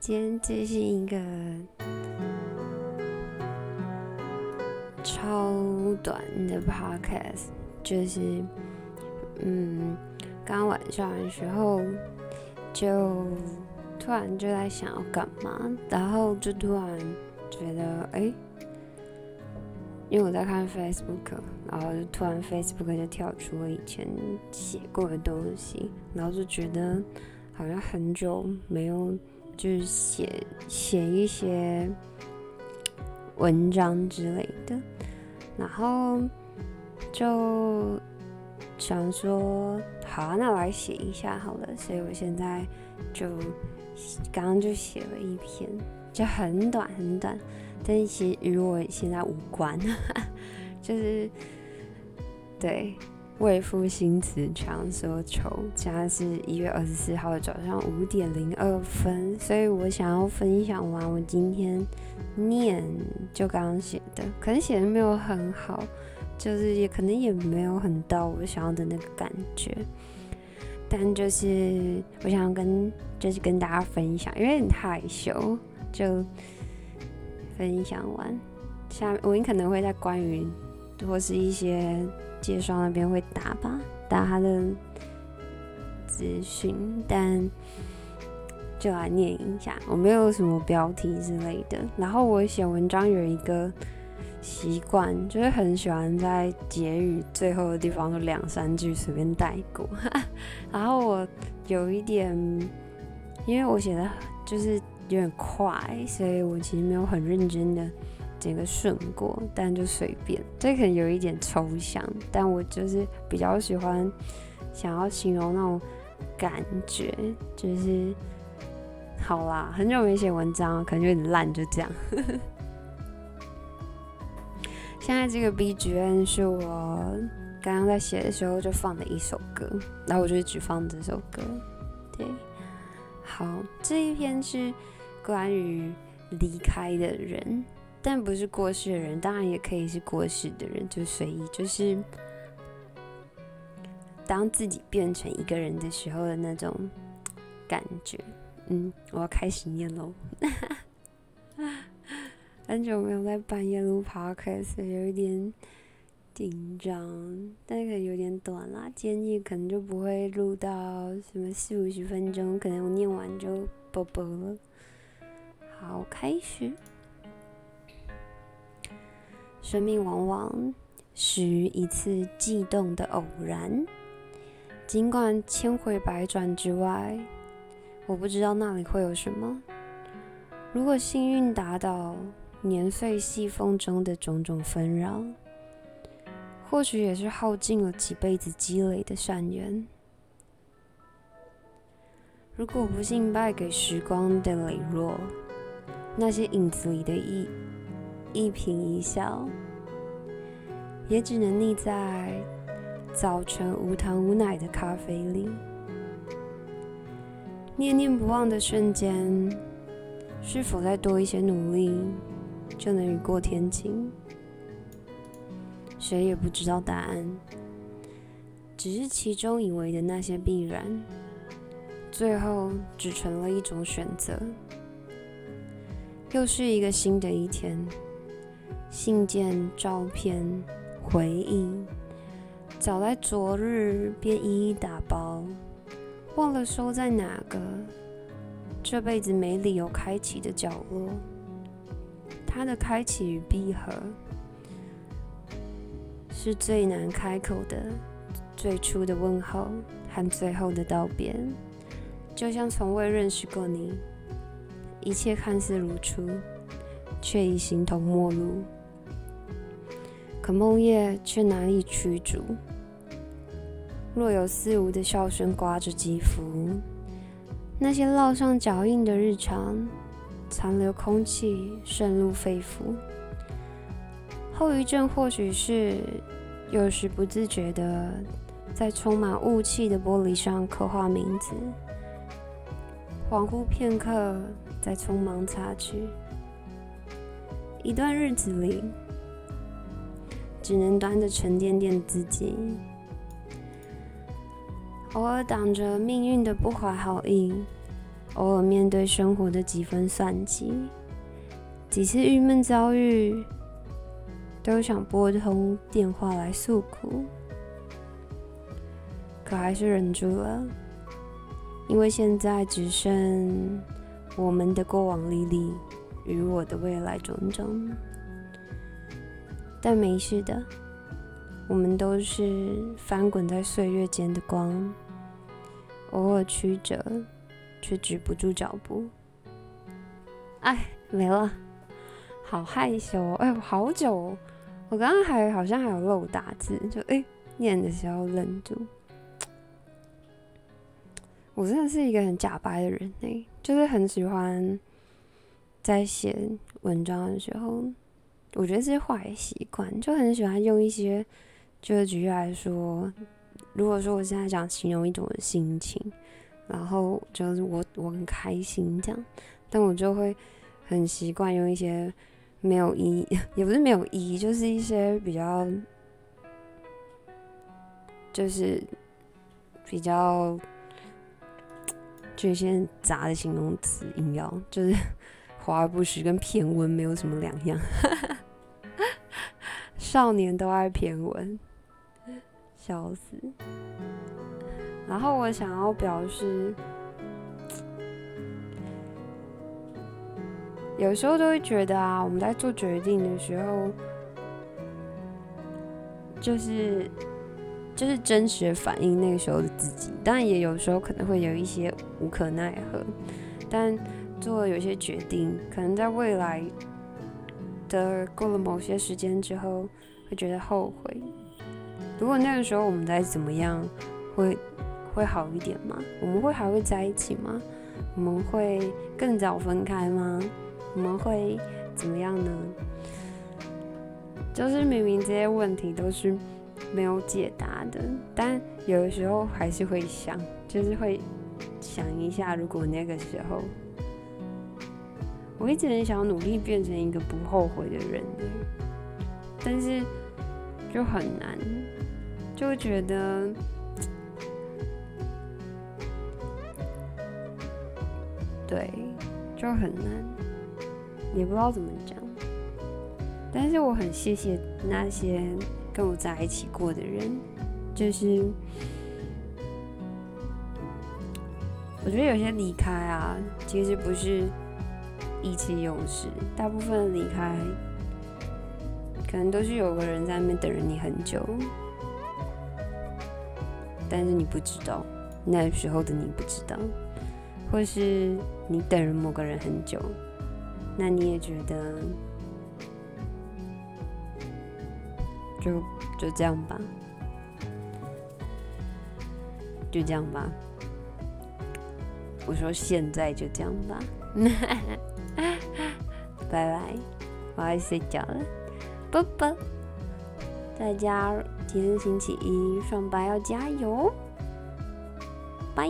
今天这是一个超短的 podcast，就是嗯，刚晚上的时候就突然就在想要干嘛，然后就突然觉得哎。因为我在看 Facebook，然后就突然 Facebook 就跳出了以前写过的东西，然后就觉得好像很久没有就是写写一些文章之类的，然后就想说好，啊那我来写一下好了，所以我现在就刚刚就写了一篇，就很短很短。但是其实与我现在无关，就是对为赋新词强说愁。现在是一月二十四号的早上五点零二分，所以我想要分享完我今天念就刚刚写的，可能写的没有很好，就是也可能也没有很到我想要的那个感觉，但就是我想要跟就是跟大家分享，因为很害羞就。分享完，下我可能会在关于或是一些介绍那边会打吧，打他的资讯，但就来念一下。我没有什么标题之类的。然后我写文章有一个习惯，就是很喜欢在结语最后的地方有两三句随便带过。然后我有一点，因为我写的就是。有点快，所以我其实没有很认真的整个顺过，但就随便。这可能有一点抽象，但我就是比较喜欢想要形容那种感觉，就是好啦，很久没写文章，可能有点烂，就这样。现在这个 BGM 是我刚刚在写的时候就放的一首歌，然后我就只放这首歌。对，好，这一篇是。关于离开的人，但不是过世的人，当然也可以是过世的人，就随意。就是当自己变成一个人的时候的那种感觉。嗯，我要开始念喽。很久没有在半夜录 podcast，有一点紧张，但可能有点短啦。建议可能就不会录到什么四五十分钟，可能我念完就啵啵了。好，开始。生命往往始于一次悸动的偶然，尽管千回百转之外，我不知道那里会有什么。如果幸运打倒年岁细风中的种种纷扰，或许也是耗尽了几辈子积累的善缘。如果不幸败给时光的磊落，那些影子里的意一颦一笑，也只能腻在早晨无糖无奶的咖啡里。念念不忘的瞬间，是否再多一些努力，就能雨过天晴？谁也不知道答案，只是其中以为的那些必然，最后只成了一种选择。又是一个新的一天，信件、照片、回忆，早在昨日便一一打包，忘了收在哪个这辈子没理由开启的角落。它的开启与闭合，是最难开口的最初的问候和最后的道别，就像从未认识过你。一切看似如初，却已形同陌路。可梦夜却难以驱逐。若有似无的笑声刮着肌肤，那些烙上脚印的日常，残留空气渗入肺腑。后遗症或许是有时不自觉的在充满雾气的玻璃上刻画名字，恍惚片刻。在匆忙擦去，一段日子里，只能端着沉甸甸自己，偶尔挡着命运的不怀好意，偶尔面对生活的几分算计，几次郁闷遭遇，都想拨通电话来诉苦，可还是忍住了，因为现在只剩我们的过往历历与我的未来种种。但没事的，我们都是翻滚在岁月间的光，偶尔曲折，却止不住脚步。哎，没了，好害羞哦！哎，好久，我刚刚还好像还有漏打字，就哎念的时候愣住。我真的是一个很假白的人哎，就是很喜欢在写文章的时候。我觉得是坏习惯，就很喜欢用一些，就是举例来说，如果说我现在想形容一种心情，然后就是我我很开心这样，但我就会很习惯用一些没有意义，也不是没有意义，就是一些比较，就是比较，就一些杂的形容词硬要，就是 华而不实，跟骈文没有什么两样。少年都爱偏文，笑死。然后我想要表示，有时候都会觉得啊，我们在做决定的时候，就是就是真实反映那个时候的自己。但，也有时候可能会有一些无可奈何，但做了有些决定，可能在未来。的过了某些时间之后，会觉得后悔。如果那个时候我们再怎么样，会会好一点吗？我们会还会在一起吗？我们会更早分开吗？我们会怎么样呢？就是明明这些问题都是没有解答的，但有的时候还是会想，就是会想一下，如果那个时候。我一直很想努力变成一个不后悔的人，但是就很难，就觉得对，就很难，也不知道怎么讲。但是我很谢谢那些跟我在一起过的人，就是我觉得有些离开啊，其实不是。意气用事，大部分离开，可能都是有个人在那边等着你很久，但是你不知道，那时候的你不知道，或是你等了某个人很久，那你也觉得，就就这样吧，就这样吧，我说现在就这样吧。拜拜，我要睡觉了，啵啵。大家今天星期一上班要加油，拜。